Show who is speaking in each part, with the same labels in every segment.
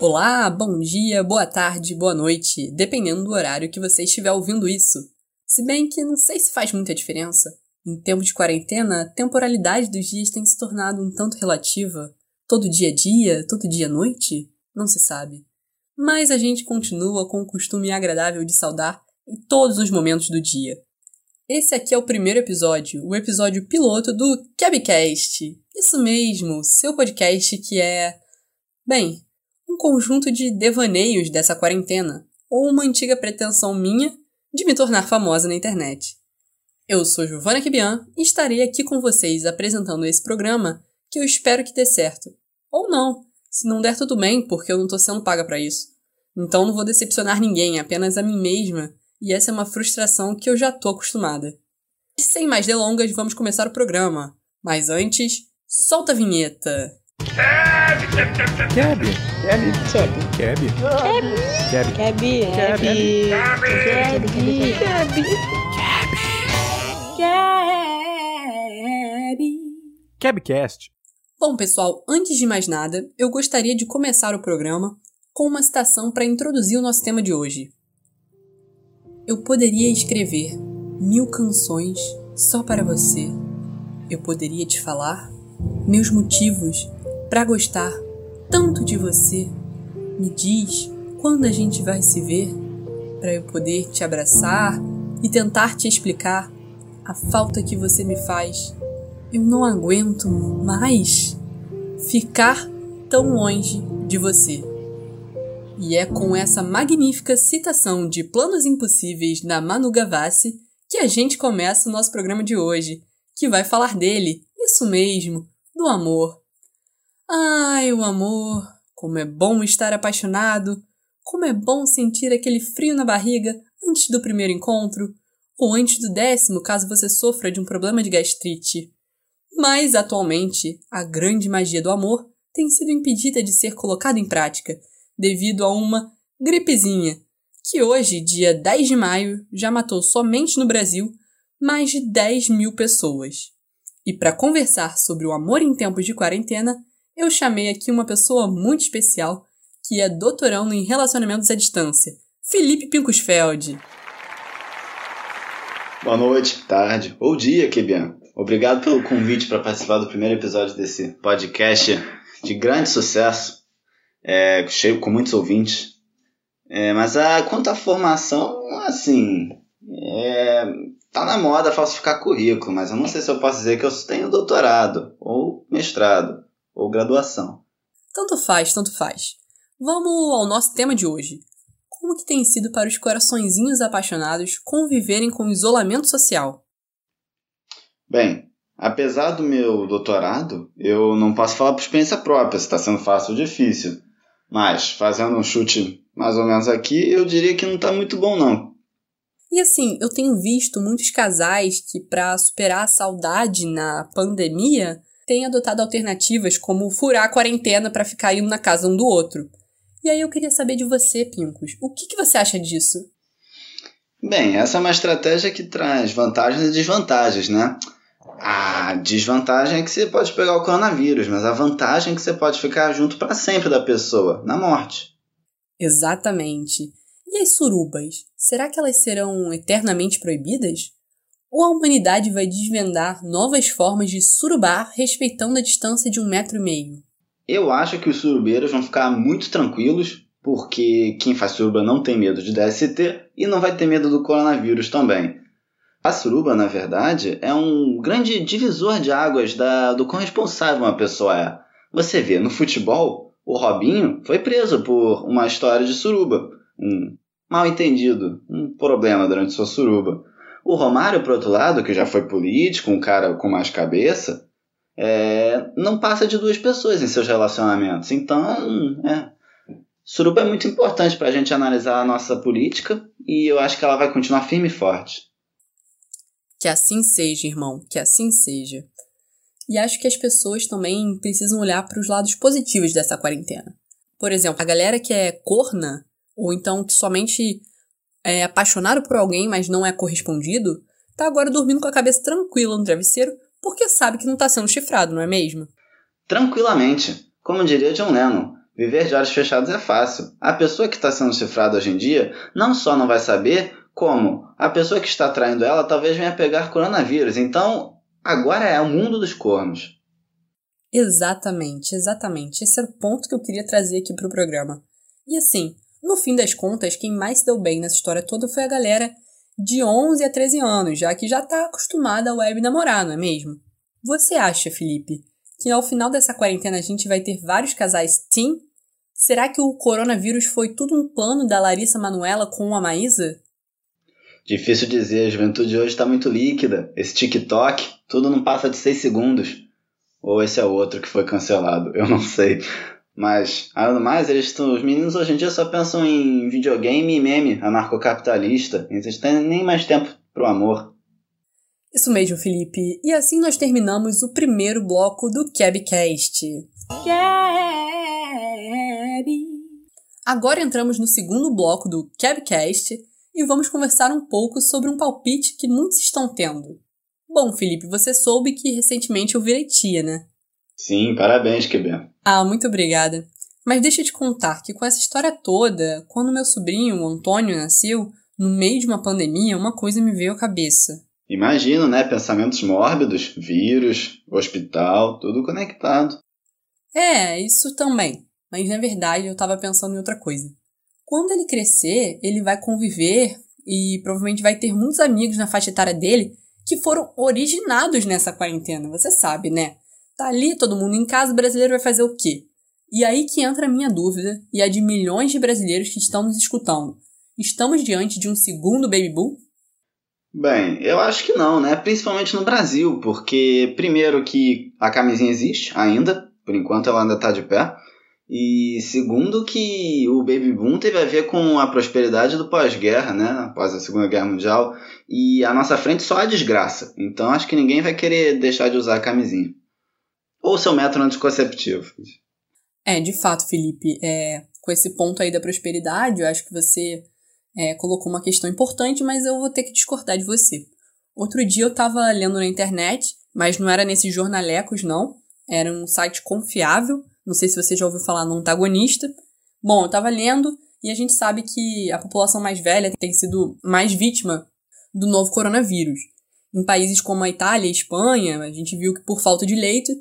Speaker 1: Olá, bom dia, boa tarde, boa noite, dependendo do horário que você estiver ouvindo isso. Se bem que não sei se faz muita diferença. Em tempo de quarentena, a temporalidade dos dias tem se tornado um tanto relativa. Todo dia é dia, todo dia é noite? Não se sabe. Mas a gente continua com o costume agradável de saudar em todos os momentos do dia. Esse aqui é o primeiro episódio, o episódio piloto do Cabcast. Isso mesmo, seu podcast que é. Bem, conjunto de devaneios dessa quarentena, ou uma antiga pretensão minha de me tornar famosa na internet. Eu sou Giovanna Kibian e estarei aqui com vocês apresentando esse programa que eu espero que dê certo. Ou não, se não der tudo bem, porque eu não tô sendo paga para isso. Então não vou decepcionar ninguém, apenas a mim mesma, e essa é uma frustração que eu já tô acostumada. E sem mais delongas, vamos começar o programa. Mas antes, solta a vinheta!
Speaker 2: Keb. Keb. Keb. Keb. Keb. Keb. Keb.
Speaker 1: Kebcast. Bom, pessoal, antes de mais nada, eu gostaria de começar o programa com uma citação para introduzir o nosso tema de hoje. Eu poderia escrever mil canções só para você. Eu poderia te falar meus motivos para gostar tanto de você. Me diz quando a gente vai se ver para eu poder te abraçar e tentar te explicar a falta que você me faz. Eu não aguento mais ficar tão longe de você. E é com essa magnífica citação de Planos Impossíveis na Manu Gavassi que a gente começa o nosso programa de hoje, que vai falar dele, isso mesmo, do amor. Ai, o amor! Como é bom estar apaixonado! Como é bom sentir aquele frio na barriga antes do primeiro encontro, ou antes do décimo, caso você sofra de um problema de gastrite. Mas, atualmente, a grande magia do amor tem sido impedida de ser colocada em prática, devido a uma gripezinha, que hoje, dia 10 de maio, já matou somente no Brasil mais de 10 mil pessoas. E para conversar sobre o amor em tempos de quarentena, eu chamei aqui uma pessoa muito especial que é doutorando em relacionamentos à distância, Felipe Pincusfeld.
Speaker 3: Boa noite, tarde ou dia, Kebian. Obrigado pelo convite para participar do primeiro episódio desse podcast de grande sucesso, é, cheio com muitos ouvintes. É, mas a, quanto à formação, assim, é, tá na moda falsificar currículo, mas eu não sei se eu posso dizer que eu tenho doutorado ou mestrado ou graduação.
Speaker 1: Tanto faz, tanto faz. Vamos ao nosso tema de hoje. Como que tem sido para os coraçõezinhos apaixonados conviverem com o isolamento social?
Speaker 3: Bem, apesar do meu doutorado, eu não posso falar por experiência própria se está sendo fácil ou difícil. Mas, fazendo um chute mais ou menos aqui, eu diria que não está muito bom não.
Speaker 1: E assim, eu tenho visto muitos casais que, para superar a saudade na pandemia, têm adotado alternativas como furar a quarentena para ficar indo na casa um do outro. E aí eu queria saber de você, Pincos, o que, que você acha disso?
Speaker 3: Bem, essa é uma estratégia que traz vantagens e desvantagens, né? A desvantagem é que você pode pegar o coronavírus, mas a vantagem é que você pode ficar junto para sempre da pessoa, na morte.
Speaker 1: Exatamente. E as surubas? Será que elas serão eternamente proibidas? Ou a humanidade vai desvendar novas formas de surubar respeitando a distância de um metro e meio?
Speaker 3: Eu acho que os surubeiros vão ficar muito tranquilos, porque quem faz suruba não tem medo de DST e não vai ter medo do coronavírus também. A suruba, na verdade, é um grande divisor de águas da, do quão responsável uma pessoa é. Você vê, no futebol, o Robinho foi preso por uma história de suruba, um mal entendido, um problema durante sua suruba. O Romário, por outro lado, que já foi político, um cara com mais cabeça, é, não passa de duas pessoas em seus relacionamentos. Então, é, Suruba é muito importante para a gente analisar a nossa política e eu acho que ela vai continuar firme e forte.
Speaker 1: Que assim seja, irmão, que assim seja. E acho que as pessoas também precisam olhar para os lados positivos dessa quarentena. Por exemplo, a galera que é corna, ou então que somente é apaixonado por alguém, mas não é correspondido, tá agora dormindo com a cabeça tranquila no travesseiro, porque sabe que não tá sendo chifrado, não é mesmo?
Speaker 3: Tranquilamente. Como diria John Lennon, Viver de olhos fechados é fácil. A pessoa que está sendo chifrada hoje em dia não só não vai saber, como a pessoa que está traindo ela talvez venha pegar coronavírus. Então, agora é o mundo dos cornos.
Speaker 1: Exatamente, exatamente. Esse era o ponto que eu queria trazer aqui para o programa. E assim, no fim das contas, quem mais se deu bem nessa história toda foi a galera de 11 a 13 anos, já que já está acostumada a web namorar, não é mesmo? Você acha, Felipe, que ao final dessa quarentena a gente vai ter vários casais teen? Será que o coronavírus foi tudo um plano da Larissa Manuela com a Maísa?
Speaker 3: Difícil dizer, a juventude hoje está muito líquida. Esse TikTok, tudo não passa de 6 segundos. Ou esse é outro que foi cancelado, eu não sei. Mas, além do mais, eles os meninos hoje em dia só pensam em videogame e meme anarcocapitalista. Eles têm nem mais tempo pro amor.
Speaker 1: Isso mesmo, Felipe. E assim nós terminamos o primeiro bloco do Cabcast. Cab. Agora entramos no segundo bloco do Cabcast e vamos conversar um pouco sobre um palpite que muitos estão tendo. Bom, Felipe, você soube que recentemente eu virei tia, né?
Speaker 3: Sim, parabéns, QB.
Speaker 1: Ah, muito obrigada. Mas deixa eu te contar que com essa história toda, quando meu sobrinho, o Antônio, nasceu, no meio de uma pandemia, uma coisa me veio à cabeça.
Speaker 3: Imagino, né? Pensamentos mórbidos, vírus, hospital, tudo conectado.
Speaker 1: É, isso também. Mas na verdade eu tava pensando em outra coisa. Quando ele crescer, ele vai conviver e provavelmente vai ter muitos amigos na faixa etária dele que foram originados nessa quarentena, você sabe, né? Tá ali todo mundo em casa, o brasileiro vai fazer o quê? E aí que entra a minha dúvida e a de milhões de brasileiros que estão nos escutando. Estamos diante de um segundo baby boom?
Speaker 3: Bem, eu acho que não, né? Principalmente no Brasil, porque primeiro que a camisinha existe ainda, por enquanto ela ainda está de pé. E segundo que o baby boom teve a ver com a prosperidade do pós-guerra, né? Após a Segunda Guerra Mundial. E à nossa frente só a desgraça. Então acho que ninguém vai querer deixar de usar a camisinha. Ou seu método anticonceptivo.
Speaker 1: É, de fato, Felipe. É, com esse ponto aí da prosperidade, eu acho que você é, colocou uma questão importante, mas eu vou ter que discordar de você. Outro dia eu estava lendo na internet, mas não era nesses jornalecos, não. Era um site confiável não sei se você já ouviu falar no antagonista. Bom, eu estava lendo e a gente sabe que a população mais velha tem sido mais vítima do novo coronavírus. Em países como a Itália e a Espanha, a gente viu que por falta de leito,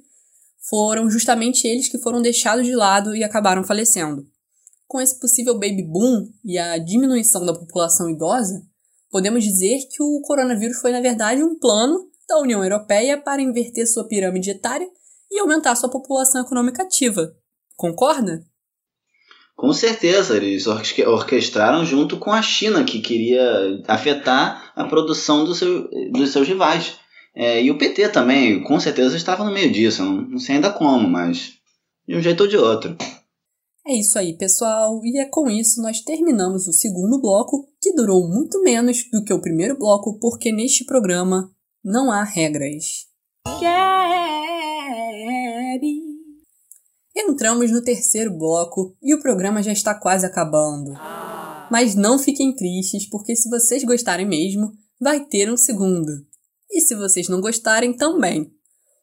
Speaker 1: foram justamente eles que foram deixados de lado e acabaram falecendo. Com esse possível baby boom e a diminuição da população idosa, podemos dizer que o coronavírus foi, na verdade, um plano da União Europeia para inverter sua pirâmide etária e aumentar sua população econômica ativa. Concorda?
Speaker 3: Com certeza, eles orquestraram junto com a China, que queria afetar a produção do seu, dos seus rivais. É, e o PT também, com certeza, estava no meio disso. Não, não sei ainda como, mas de um jeito ou de outro.
Speaker 1: É isso aí, pessoal. E é com isso nós terminamos o segundo bloco, que durou muito menos do que o primeiro bloco, porque neste programa não há regras. Entramos no terceiro bloco e o programa já está quase acabando. Mas não fiquem tristes, porque se vocês gostarem mesmo, vai ter um segundo. E se vocês não gostarem, também.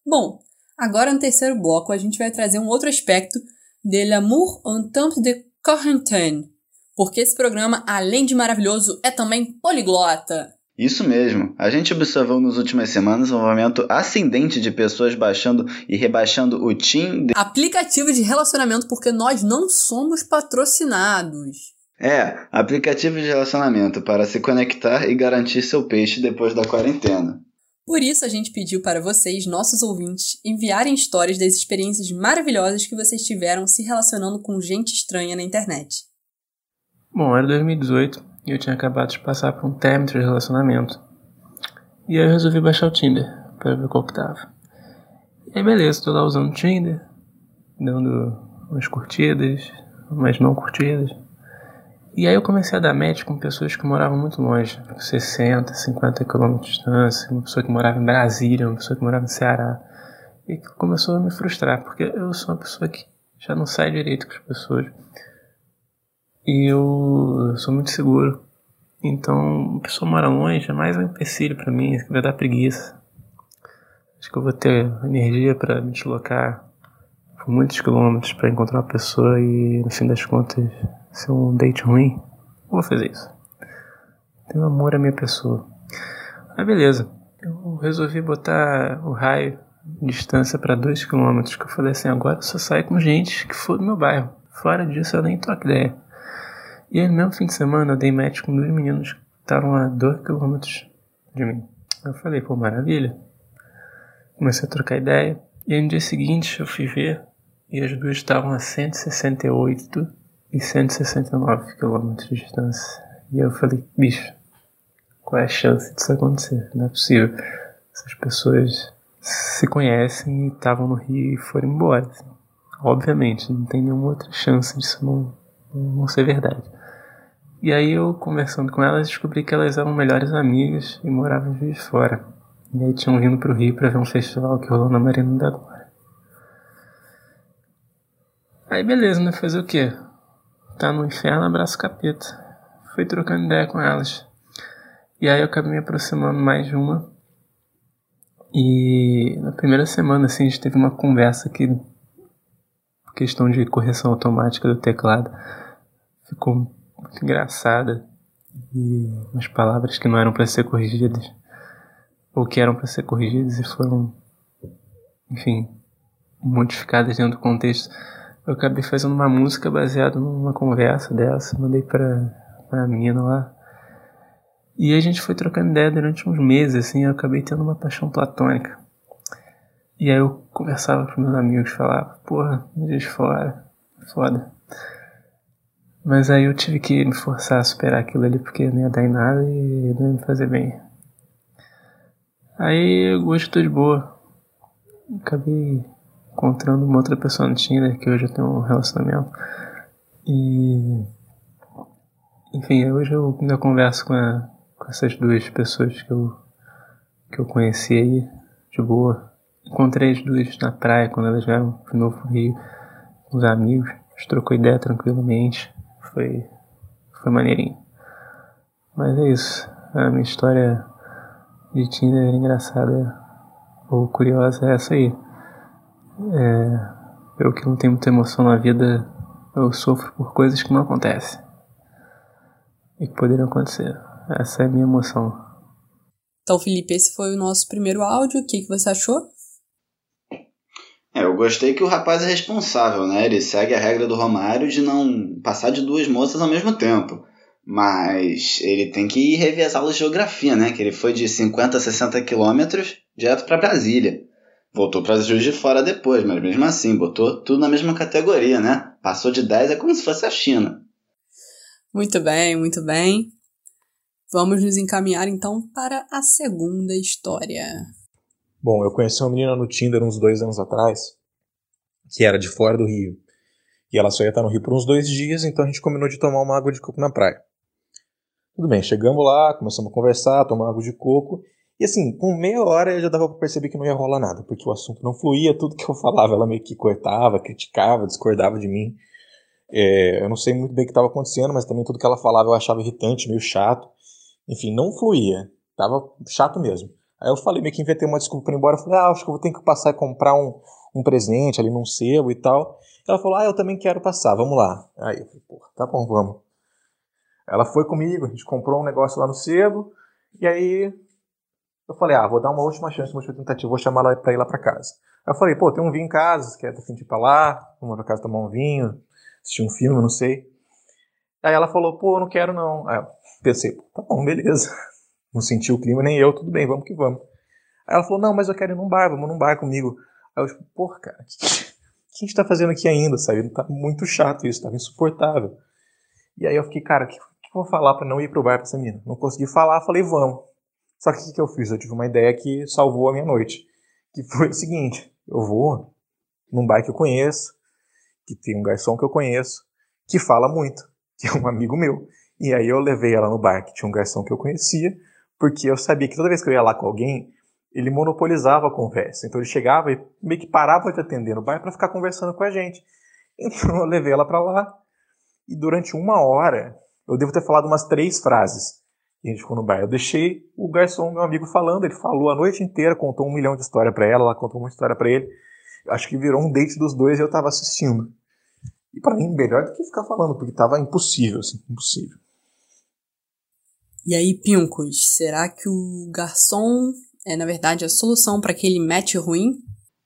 Speaker 1: Bom, agora no terceiro bloco a gente vai trazer um outro aspecto de L'amour en temps de quarantaine. Porque esse programa, além de maravilhoso, é também poliglota.
Speaker 3: Isso mesmo. A gente observou nas últimas semanas um movimento ascendente de pessoas baixando e rebaixando o Tinder.
Speaker 1: Aplicativo de relacionamento porque nós não somos patrocinados.
Speaker 3: É, aplicativo de relacionamento para se conectar e garantir seu peixe depois da quarentena.
Speaker 1: Por isso a gente pediu para vocês, nossos ouvintes, enviarem histórias das experiências maravilhosas que vocês tiveram se relacionando com gente estranha na internet.
Speaker 4: Bom, era 2018 e eu tinha acabado de passar por um término de relacionamento. E aí eu resolvi baixar o Tinder para ver qual que tava. E aí beleza, tô lá usando o Tinder, dando umas curtidas, umas não curtidas. E aí eu comecei a dar match com pessoas que moravam muito longe, 60, 50 quilômetros de distância, uma pessoa que morava em Brasília, uma pessoa que morava no Ceará. E começou a me frustrar, porque eu sou uma pessoa que já não sai direito com as pessoas. E eu sou muito seguro. Então, a pessoa mora longe é mais um empecilho para mim, vai dar preguiça. Acho que eu vou ter energia para me deslocar por muitos quilômetros para encontrar uma pessoa e no fim das contas ser um date ruim, vou fazer isso. Tenho amor à minha pessoa. Aí beleza, eu resolvi botar o raio distância para 2 km, que eu falei assim, agora eu só saio com gente que for do meu bairro. Fora disso eu nem troco ideia. E aí no mesmo fim de semana eu dei match com dois meninos que estavam a 2 km de mim. Eu falei, pô, maravilha. Comecei a trocar ideia. E aí no dia seguinte eu fui ver e as duas estavam a 168 e 169 km de distância. E eu falei, bicho, qual é a chance disso acontecer? Não é possível. Essas pessoas se conhecem e estavam no Rio e foram embora. Assim. Obviamente, não tem nenhuma outra chance disso não, não ser verdade. E aí eu, conversando com elas, descobri que elas eram melhores amigas e moravam de fora. E aí tinham vindo pro Rio para ver um festival que rolou na Marina da Glória. Aí beleza, né? Fazer o quê? Tá no inferno, abraço capeta. Fui trocando ideia com elas. E aí eu acabei me aproximando mais de uma. E na primeira semana, assim, a gente teve uma conversa que, questão de correção automática do teclado, ficou muito engraçada. E umas palavras que não eram para ser corrigidas, ou que eram para ser corrigidas e foram, enfim, modificadas dentro do contexto eu acabei fazendo uma música baseada numa conversa dessa, mandei pra, pra menina lá. E a gente foi trocando ideia durante uns meses, assim, eu acabei tendo uma paixão platônica. E aí eu conversava com meus amigos, falava, porra, me dias fora, foda. Mas aí eu tive que me forçar a superar aquilo ali porque não ia dar em nada e não ia me fazer bem. Aí eu gostou de boa. Acabei encontrando uma outra pessoa no Tinder que hoje eu tenho um relacionamento. E. Enfim, hoje eu ainda converso com, a, com essas duas pessoas que eu, que eu conheci aí, de boa. Encontrei as duas na praia quando elas vieram de novo pro Rio, com os amigos. A gente trocou ideia tranquilamente. Foi, foi maneirinho. Mas é isso. A minha história de Tinder engraçada ou curiosa é essa aí. É, eu que não tenho muita emoção na vida, eu sofro por coisas que não acontecem. E que poderiam acontecer. Essa é a minha emoção.
Speaker 1: Então, Felipe, esse foi o nosso primeiro áudio. O que, que você achou?
Speaker 3: É, eu gostei que o rapaz é responsável, né? Ele segue a regra do Romário de não passar de duas moças ao mesmo tempo. Mas ele tem que revezar a geografia, né? Que ele foi de 50 a 60 quilômetros direto para Brasília. Voltou para Juiz de Fora depois, mas mesmo assim, botou tudo na mesma categoria, né? Passou de 10 é como se fosse a China.
Speaker 1: Muito bem, muito bem. Vamos nos encaminhar então para a segunda história.
Speaker 5: Bom, eu conheci uma menina no Tinder uns dois anos atrás, que era de fora do Rio. E ela só ia estar no Rio por uns dois dias, então a gente combinou de tomar uma água de coco na praia. Tudo bem, chegamos lá, começamos a conversar, tomar água de coco, e assim, com meia hora eu já dava pra perceber que não ia rolar nada, porque o assunto não fluía, tudo que eu falava ela meio que cortava, criticava, discordava de mim. É, eu não sei muito bem o que estava acontecendo, mas também tudo que ela falava eu achava irritante, meio chato. Enfim, não fluía, tava chato mesmo. Aí eu falei, meio que inventei uma desculpa para ir embora, eu falei, ah, acho que eu vou ter que passar e comprar um, um presente ali num sebo e tal. Ela falou, ah, eu também quero passar, vamos lá. Aí eu falei, porra, tá bom, vamos. Ela foi comigo, a gente comprou um negócio lá no sebo, e aí eu falei, ah, vou dar uma última chance, uma última tentativa, vou chamar ela pra ir lá pra casa. Aí eu falei, pô, tem um vinho em casa, quer fim de ir pra lá, vamos pra casa tomar um vinho, assistir um filme, não sei. Aí ela falou, pô, eu não quero não. Aí eu pensei, tá bom, beleza. Não senti o clima, nem eu, tudo bem, vamos que vamos. Aí ela falou, não, mas eu quero ir num bar, vamos num bar comigo. Aí eu, tipo, porra, cara, o que, a gente tá fazendo aqui ainda, sabe? Tá muito chato isso, tava insuportável. E aí eu fiquei, cara, o que, que eu vou falar pra não ir pro bar pra essa menina? Não consegui falar, falei, vamos. Só que o que eu fiz? Eu tive uma ideia que salvou a minha noite. Que foi o seguinte: eu vou num bar que eu conheço, que tem um garçom que eu conheço, que fala muito, que é um amigo meu. E aí eu levei ela no bar que tinha um garçom que eu conhecia, porque eu sabia que toda vez que eu ia lá com alguém, ele monopolizava a conversa. Então ele chegava e meio que parava de atender no bar para ficar conversando com a gente. Então eu levei ela para lá e durante uma hora eu devo ter falado umas três frases. E a gente ficou no bar. Eu deixei o garçom, meu amigo, falando. Ele falou a noite inteira, contou um milhão de história para ela, ela contou uma história para ele. Acho que virou um date dos dois e eu tava assistindo. E para mim, melhor do que ficar falando, porque tava impossível, assim, impossível.
Speaker 1: E aí, Pincos, será que o garçom é, na verdade, a solução para aquele match ruim?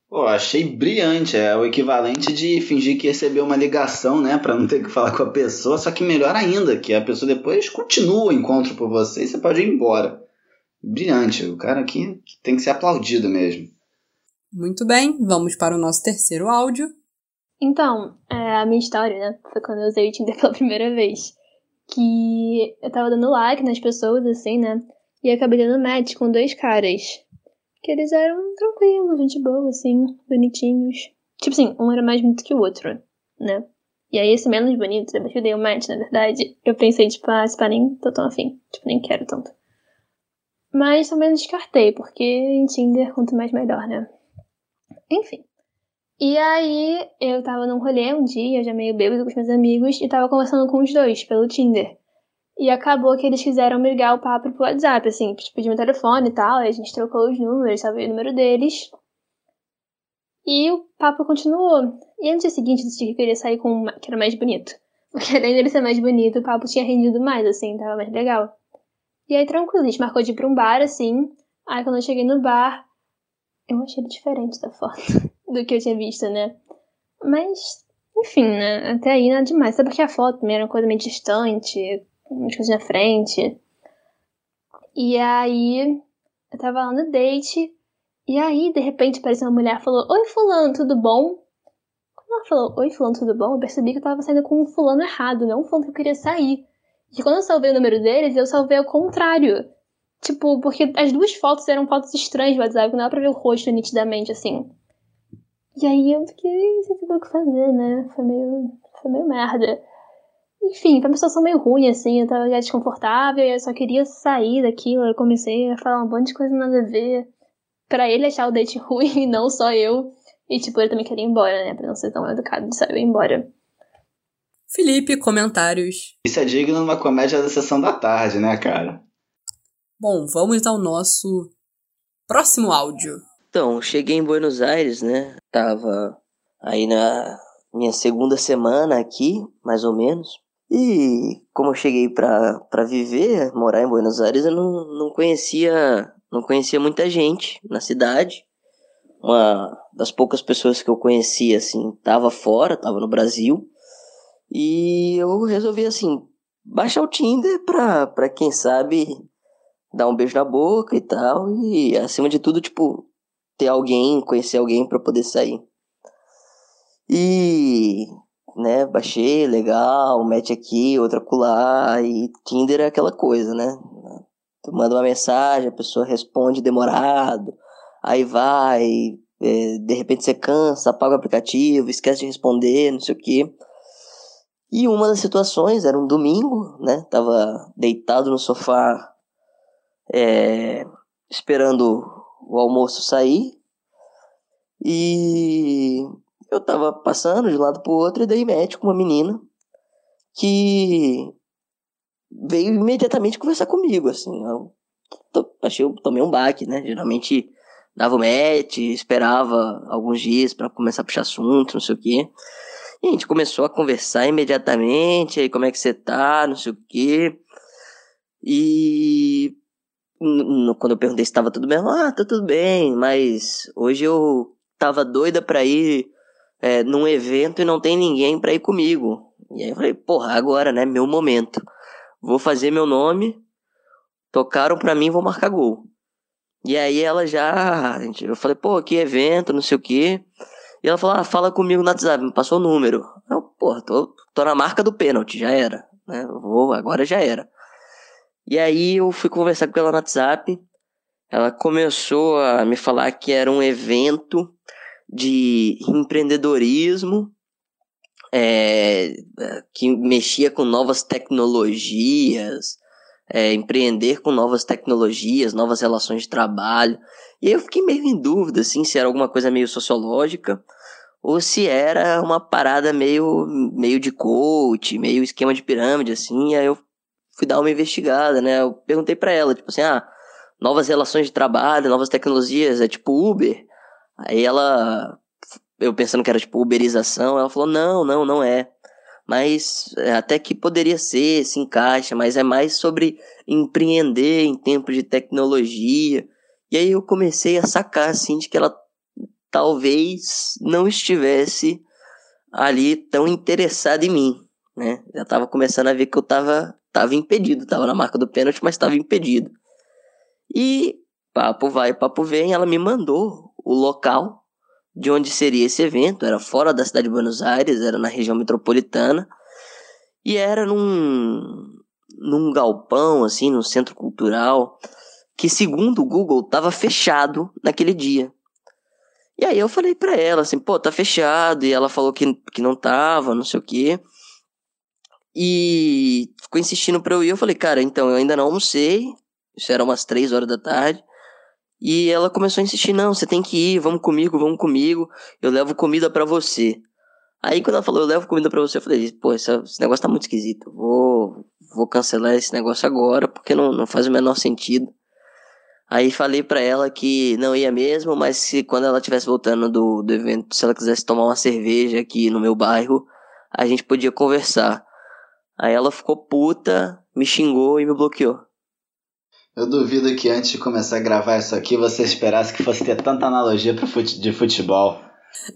Speaker 3: Pô, achei brilhante. É o equivalente de fingir que recebeu uma ligação, né? Pra não ter que falar com a pessoa. Só que melhor ainda, que a pessoa depois continua o encontro por você e você pode ir embora. Brilhante. O cara aqui tem que ser aplaudido mesmo.
Speaker 1: Muito bem, vamos para o nosso terceiro áudio.
Speaker 6: Então, é, a minha história, né? Foi quando eu usei o Tinder pela primeira vez. Que eu tava dando like nas pessoas, assim, né? E acabei dando match com dois caras. Que eles eram tranquilos, gente boa, assim, bonitinhos. Tipo assim, um era mais bonito que o outro, né? E aí esse menos bonito, depois que eu dei o match, na verdade, eu pensei, tipo, ah, esse pá nem tô tão afim. Tipo, nem quero tanto. Mas também descartei, porque em Tinder, quanto mais melhor, né? Enfim. E aí, eu tava num rolê um dia, já meio bêbado com os meus amigos, e tava conversando com os dois pelo Tinder. E acabou que eles quiseram me ligar o papo pro WhatsApp, assim, tipo, pedir meu telefone e tal, aí a gente trocou os números, sabia o número deles. E o papo continuou. E no dia seguinte eu decidi que eu queria sair com que era mais bonito. Porque além dele ser mais bonito, o papo tinha rendido mais, assim, tava mais legal. E aí, tranquilo, a gente marcou de ir pra um bar, assim. Aí quando eu cheguei no bar, eu achei ele diferente da foto do que eu tinha visto, né? Mas, enfim, né? Até aí nada demais. Até porque a foto era uma coisa meio distante, umas coisas na frente. E aí, eu tava lá no date, e aí, de repente, apareceu uma mulher e falou: Oi, Fulano, tudo bom? Quando ela falou: Oi, Fulano, tudo bom? Eu percebi que eu tava saindo com um Fulano errado, não um Fulano que eu queria sair. E quando eu salvei o número deles, eu salvei ao contrário. Tipo, porque as duas fotos eram fotos estranhas do WhatsApp, não dá pra ver o rosto nitidamente, assim. E aí eu fiquei sem saber o que fazer, né? Foi meio. Foi meio merda. Enfim, foi uma situação meio ruim, assim, eu tava já desconfortável e eu só queria sair daquilo. Eu comecei a falar um monte de coisa nada a ver. Pra ele achar o date ruim e não só eu. E, tipo, ele também queria ir embora, né? Pra não ser tão educado de sair embora.
Speaker 1: Felipe, comentários.
Speaker 3: Isso é digno de uma comédia da sessão da tarde, né, cara?
Speaker 1: Bom, vamos ao nosso próximo áudio.
Speaker 7: Então, cheguei em Buenos Aires, né? Tava aí na minha segunda semana aqui, mais ou menos. E como eu cheguei para viver, morar em Buenos Aires, eu não, não conhecia não conhecia muita gente na cidade. Uma das poucas pessoas que eu conhecia assim, tava fora, tava no Brasil. E eu resolvi assim, baixar o Tinder pra, pra quem sabe dar um beijo na boca e tal. E acima de tudo, tipo, ter alguém, conhecer alguém para poder sair. E né? Baixei, legal, mete aqui, outra colar, e Tinder é aquela coisa, né? Tu manda uma mensagem, a pessoa responde demorado, aí vai, é, de repente você cansa, apaga o aplicativo, esquece de responder, não sei o quê. E uma das situações era um domingo, né? Tava deitado no sofá, é, esperando o almoço sair. E eu tava passando de um lado pro outro e dei match com uma menina que veio imediatamente conversar comigo, assim. Eu achei, eu tomei um baque, né? Geralmente dava o match, esperava alguns dias para começar a puxar assunto, não sei o quê. E a gente começou a conversar imediatamente, aí como é que você tá, não sei o quê. E quando eu perguntei se estava tudo bem, ah, tá tudo bem, mas hoje eu tava doida pra ir é, num evento e não tem ninguém para ir comigo. E aí eu falei, porra, agora, né? Meu momento. Vou fazer meu nome. Tocaram pra mim, vou marcar gol. E aí ela já. Eu falei, pô, que evento, não sei o quê. E ela falou, ah, fala comigo no WhatsApp, me passou o número. Eu, porra, tô, tô na marca do pênalti, já era. Né? Vou, agora já era. E aí eu fui conversar com ela no WhatsApp. Ela começou a me falar que era um evento de empreendedorismo, é, que mexia com novas tecnologias, é, empreender com novas tecnologias, novas relações de trabalho. E aí eu fiquei meio em dúvida, assim, se era alguma coisa meio sociológica ou se era uma parada meio, meio de coach, meio esquema de pirâmide, assim. Aí eu fui dar uma investigada, né? Eu perguntei para ela, tipo assim, ah, novas relações de trabalho, novas tecnologias, é tipo Uber? Aí ela eu pensando que era tipo uberização, ela falou: "Não, não, não é". Mas é, até que poderia ser, se encaixa, mas é mais sobre empreender em tempos de tecnologia. E aí eu comecei a sacar assim de que ela talvez não estivesse ali tão interessada em mim, né? Já tava começando a ver que eu tava tava impedido, tava na marca do pênalti, mas estava impedido. E papo vai, papo vem, ela me mandou o local de onde seria esse evento, era fora da cidade de Buenos Aires, era na região metropolitana, e era num, num galpão, assim, no centro cultural, que segundo o Google estava fechado naquele dia. E aí eu falei pra ela, assim, pô, tá fechado, e ela falou que, que não tava, não sei o quê. E ficou insistindo pra eu ir, eu falei, cara, então, eu ainda não almocei, isso era umas três horas da tarde, e ela começou a insistir: não, você tem que ir, vamos comigo, vamos comigo, eu levo comida para você. Aí quando ela falou, eu levo comida para você, eu falei: pô, esse, esse, negócio tá muito esquisito, vou, vou cancelar esse negócio agora, porque não, não faz o menor sentido. Aí falei para ela que não ia mesmo, mas se quando ela estivesse voltando do, do evento, se ela quisesse tomar uma cerveja aqui no meu bairro, a gente podia conversar. Aí ela ficou puta, me xingou e me bloqueou.
Speaker 3: Eu duvido que antes de começar a gravar isso aqui você esperasse que fosse ter tanta analogia fute de futebol.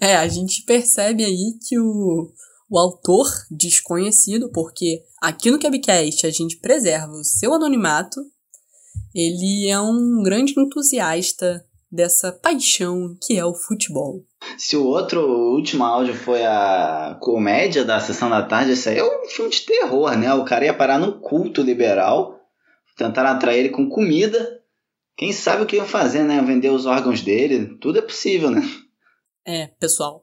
Speaker 1: É, a gente percebe aí que o, o autor desconhecido, porque aqui no Cabcast a gente preserva o seu anonimato, ele é um grande entusiasta dessa paixão que é o futebol.
Speaker 3: Se o outro, o último áudio foi a comédia da sessão da tarde, esse aí é um filme de terror, né? O cara ia parar num culto liberal tentaram atrair ele com comida. Quem sabe o que iam fazer, né? Vender os órgãos dele. Tudo é possível, né?
Speaker 1: É, pessoal.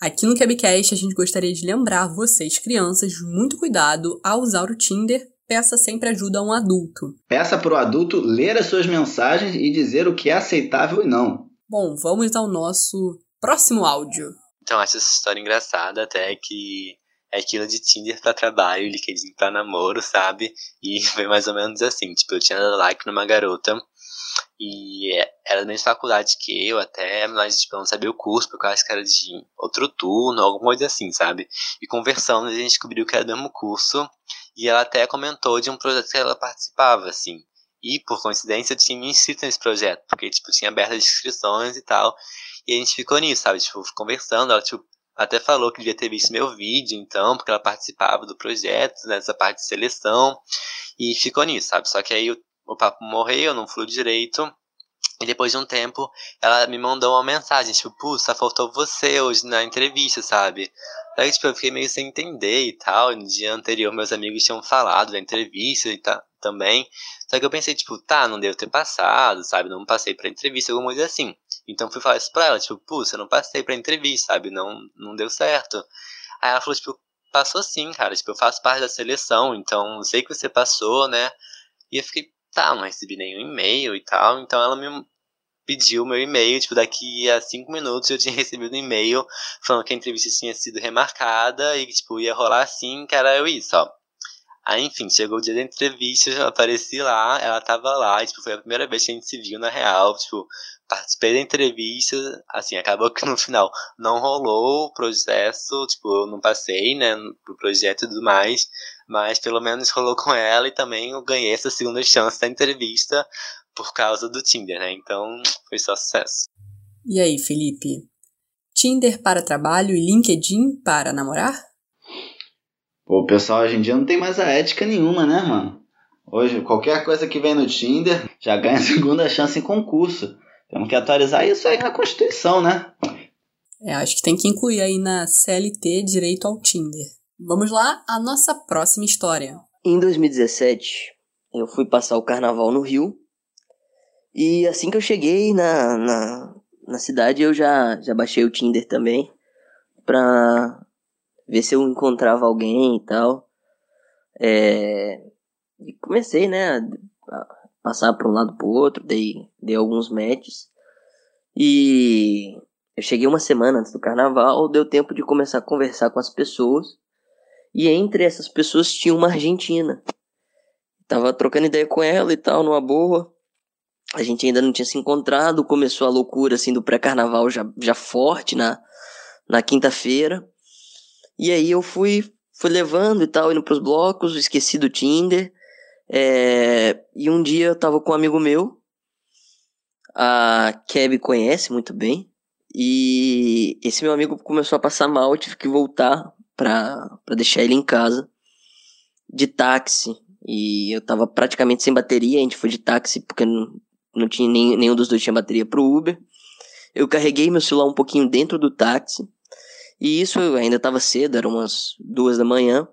Speaker 1: Aqui no Cabcast a gente gostaria de lembrar vocês, crianças, muito cuidado ao usar o Tinder. Peça sempre ajuda a um adulto.
Speaker 3: Peça para o adulto ler as suas mensagens e dizer o que é aceitável e não.
Speaker 1: Bom, vamos ao nosso próximo áudio.
Speaker 8: Então, essa história engraçada até que é aquilo de Tinder pra trabalho, LinkedIn pra namoro, sabe? E foi mais ou menos assim, tipo, eu tinha dado like numa garota e era da mesma faculdade que eu até, mas tipo, eu não sabia o curso, porque eu acho que era de outro turno, alguma coisa assim, sabe? E conversando, a gente descobriu que era do mesmo curso e ela até comentou de um projeto que ela participava, assim. E, por coincidência, eu tinha me inscrito nesse projeto, porque, tipo, tinha aberto as inscrições e tal. E a gente ficou nisso, sabe? Tipo, conversando, ela, tipo, até falou que devia ter visto meu vídeo, então, porque ela participava do projeto, nessa né, parte de seleção, e ficou nisso, sabe? Só que aí o, o papo morreu, não fluiu direito, e depois de um tempo, ela me mandou uma mensagem, tipo, pô, só faltou você hoje na entrevista, sabe? Daí, tipo, eu fiquei meio sem entender e tal, no dia anterior meus amigos tinham falado da entrevista e tal, também, só que eu pensei, tipo, tá, não devo ter passado, sabe? Não passei pra entrevista, alguma coisa assim. Então fui falar isso pra ela, tipo, pô, você não passei pra entrevista, sabe? Não, não deu certo. Aí ela falou, tipo, passou sim, cara. Tipo, eu faço parte da seleção, então sei que você passou, né? E eu fiquei, tá, não recebi nenhum e-mail e tal. Então ela me pediu meu e-mail, tipo, daqui a cinco minutos eu tinha recebido um e-mail falando que a entrevista tinha sido remarcada e, tipo, ia rolar assim, que era eu isso, ó. Aí, enfim, chegou o dia da entrevista, eu apareci lá, ela tava lá, tipo, foi a primeira vez que a gente se viu na real, tipo, participei da entrevista, assim, acabou que no final não rolou o processo, tipo, eu não passei, né, pro projeto e tudo mais, mas pelo menos rolou com ela e também eu ganhei essa segunda chance da entrevista por causa do Tinder, né, então foi só sucesso.
Speaker 1: E aí, Felipe? Tinder para trabalho e LinkedIn para namorar?
Speaker 3: Pô, o pessoal hoje em dia não tem mais a ética nenhuma, né, mano? Hoje, qualquer coisa que vem no Tinder já ganha segunda chance em concurso. Temos que atualizar isso aí na Constituição, né?
Speaker 1: É, acho que tem que incluir aí na CLT direito ao Tinder. Vamos lá, a nossa próxima história.
Speaker 7: Em 2017, eu fui passar o carnaval no Rio. E assim que eu cheguei na, na, na cidade, eu já, já baixei o Tinder também. Pra ver se eu encontrava alguém e tal. É, e comecei, né, passar para um lado para o outro, dei, dei alguns matches. E eu cheguei uma semana antes do carnaval, deu tempo de começar a conversar com as pessoas. E entre essas pessoas tinha uma argentina. Tava trocando ideia com ela e tal, numa boa. A gente ainda não tinha se encontrado, começou a loucura assim do pré-carnaval já, já forte na, na quinta-feira. E aí eu fui, fui levando e tal, indo pros blocos, esqueci do Tinder. É, e um dia eu tava com um amigo meu, a Keb conhece muito bem, e esse meu amigo começou a passar mal, eu tive que voltar pra, pra deixar ele em casa de táxi. E eu tava praticamente sem bateria, a gente foi de táxi porque não, não tinha nem, nenhum dos dois tinha bateria pro Uber. Eu carreguei meu celular um pouquinho dentro do táxi. E isso ainda estava cedo, eram umas duas da manhã.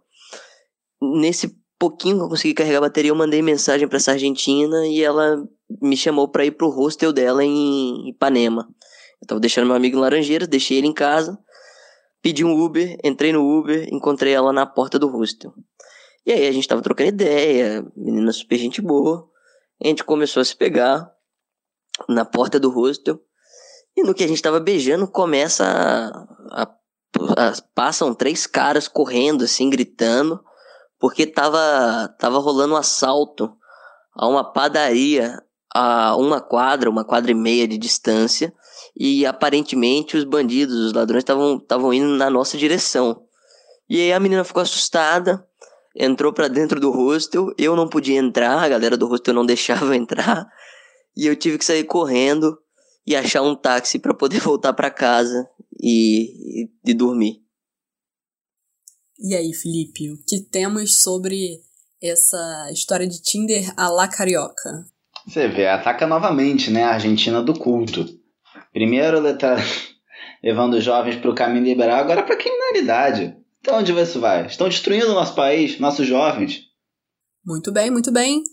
Speaker 7: Nesse pouquinho que eu consegui carregar a bateria, eu mandei mensagem para essa argentina e ela me chamou para ir pro hostel dela em Ipanema. Eu tava deixando meu amigo em Laranjeiras, deixei ele em casa, pedi um Uber, entrei no Uber, encontrei ela na porta do hostel. E aí a gente tava trocando ideia, menina super gente boa. A gente começou a se pegar na porta do hostel. E no que a gente tava beijando, começa a, a, a, passam três caras correndo assim, gritando, porque tava tava rolando um assalto a uma padaria a uma quadra, uma quadra e meia de distância, e aparentemente os bandidos, os ladrões estavam indo na nossa direção. E aí a menina ficou assustada, entrou para dentro do hostel, eu não podia entrar, a galera do hostel não deixava entrar, e eu tive que sair correndo e achar um táxi para poder voltar para casa e, e, e dormir.
Speaker 1: E aí, Felipe, o que temos sobre essa história de Tinder à la carioca?
Speaker 3: Você vê, ataca novamente, né, a Argentina do culto. Primeiro letra... levando os jovens para o caminho liberal, agora para a criminalidade. Então onde isso vai? Estão destruindo o nosso país, nossos jovens.
Speaker 1: Muito bem, muito bem.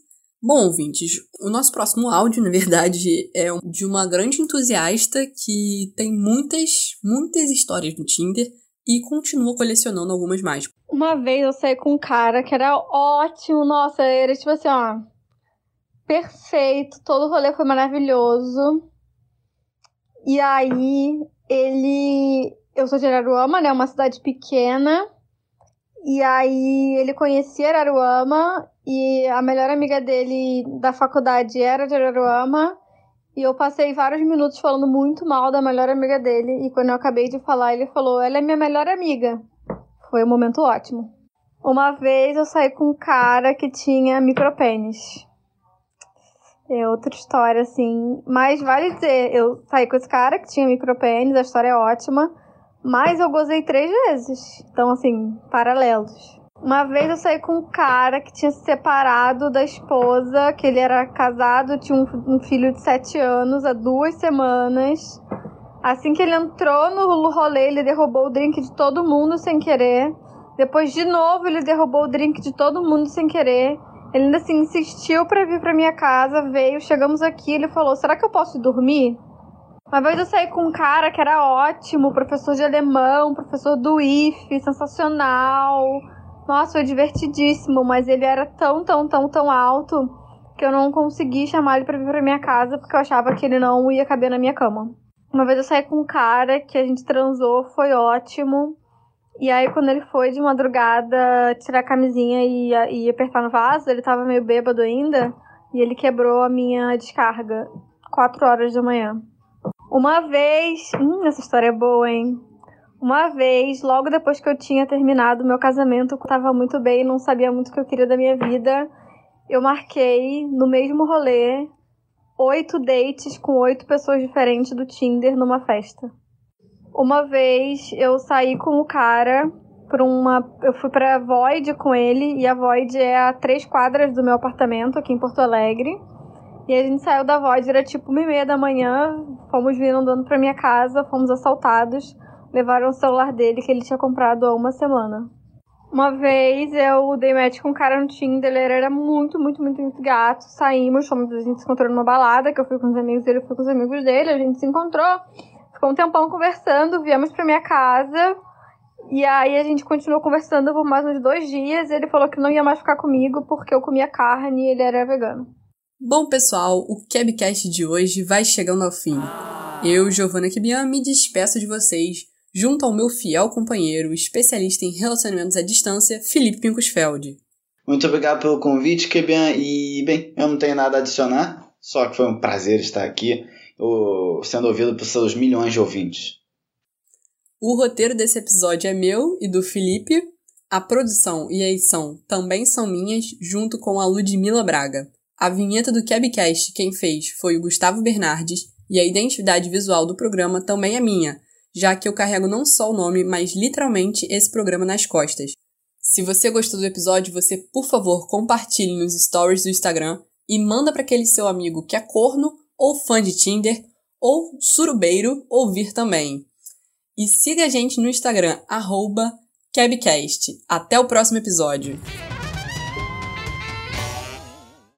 Speaker 1: Bom, ouvintes, o nosso próximo áudio, na verdade, é de uma grande entusiasta que tem muitas, muitas histórias no Tinder e continua colecionando algumas mais.
Speaker 9: Uma vez eu saí com um cara que era ótimo, nossa, era tipo assim, ó, perfeito, todo o rolê foi maravilhoso. E aí ele eu sou de Araruama, né? Uma cidade pequena. E aí ele conhecia Araruama e a melhor amiga dele da faculdade era de Araruama. E eu passei vários minutos falando muito mal da melhor amiga dele. E quando eu acabei de falar, ele falou: Ela é minha melhor amiga. Foi um momento ótimo. Uma vez eu saí com um cara que tinha micropênis. É outra história, assim. Mas vale dizer, eu saí com esse cara que tinha micropênis, a história é ótima. Mas eu gozei três vezes. Então, assim, paralelos. Uma vez eu saí com um cara que tinha se separado da esposa, que ele era casado, tinha um, um filho de sete anos há duas semanas. Assim que ele entrou no rolê, ele derrubou o drink de todo mundo sem querer. Depois, de novo, ele derrubou o drink de todo mundo sem querer. Ele ainda assim insistiu para vir para minha casa, veio, chegamos aqui, ele falou: "Será que eu posso dormir?" Uma vez eu saí com um cara que era ótimo, professor de alemão, professor do IF, sensacional. Nossa, foi divertidíssimo, mas ele era tão, tão, tão, tão alto que eu não consegui chamar ele pra vir pra minha casa porque eu achava que ele não ia caber na minha cama. Uma vez eu saí com um cara que a gente transou, foi ótimo. E aí, quando ele foi de madrugada tirar a camisinha e, e apertar no vaso, ele tava meio bêbado ainda e ele quebrou a minha descarga. 4 horas da manhã. Uma vez. Hum, essa história é boa, hein? Uma vez, logo depois que eu tinha terminado meu casamento, eu tava muito bem, não sabia muito o que eu queria da minha vida. Eu marquei no mesmo rolê oito dates com oito pessoas diferentes do Tinder numa festa. Uma vez eu saí com o cara para uma. Eu fui pra Void com ele, e a Void é a três quadras do meu apartamento aqui em Porto Alegre. E a gente saiu da Void, era tipo uma e meia da manhã, fomos vindo andando pra minha casa, fomos assaltados, levaram o celular dele que ele tinha comprado há uma semana. Uma vez eu dei match com um cara no Tinder, ele era muito, muito, muito, muito gato. Saímos, fomos, a gente se encontrou numa balada, que eu fui com os amigos dele, eu fui com os amigos dele, a gente se encontrou, ficou um tempão conversando, viemos pra minha casa. E aí a gente continuou conversando por mais uns dois dias. Ele falou que não ia mais ficar comigo porque eu comia carne e ele era vegano.
Speaker 1: Bom, pessoal, o Kebcast de hoje vai chegando ao fim. Eu, Giovanna Kibian, me despeço de vocês, junto ao meu fiel companheiro, especialista em relacionamentos à distância, Felipe Pincosfeld.
Speaker 3: Muito obrigado pelo convite, Kibian, e, bem, eu não tenho nada a adicionar, só que foi um prazer estar aqui, sendo ouvido por seus milhões de ouvintes.
Speaker 1: O roteiro desse episódio é meu e do Felipe. A produção e a edição também são minhas, junto com a Ludmila Braga. A vinheta do Cabcast quem fez foi o Gustavo Bernardes e a identidade visual do programa também é minha, já que eu carrego não só o nome, mas literalmente esse programa nas costas. Se você gostou do episódio, você, por favor, compartilhe nos stories do Instagram e manda para aquele seu amigo que é corno ou fã de Tinder ou surubeiro ouvir também. E siga a gente no Instagram, arroba. Até o próximo episódio.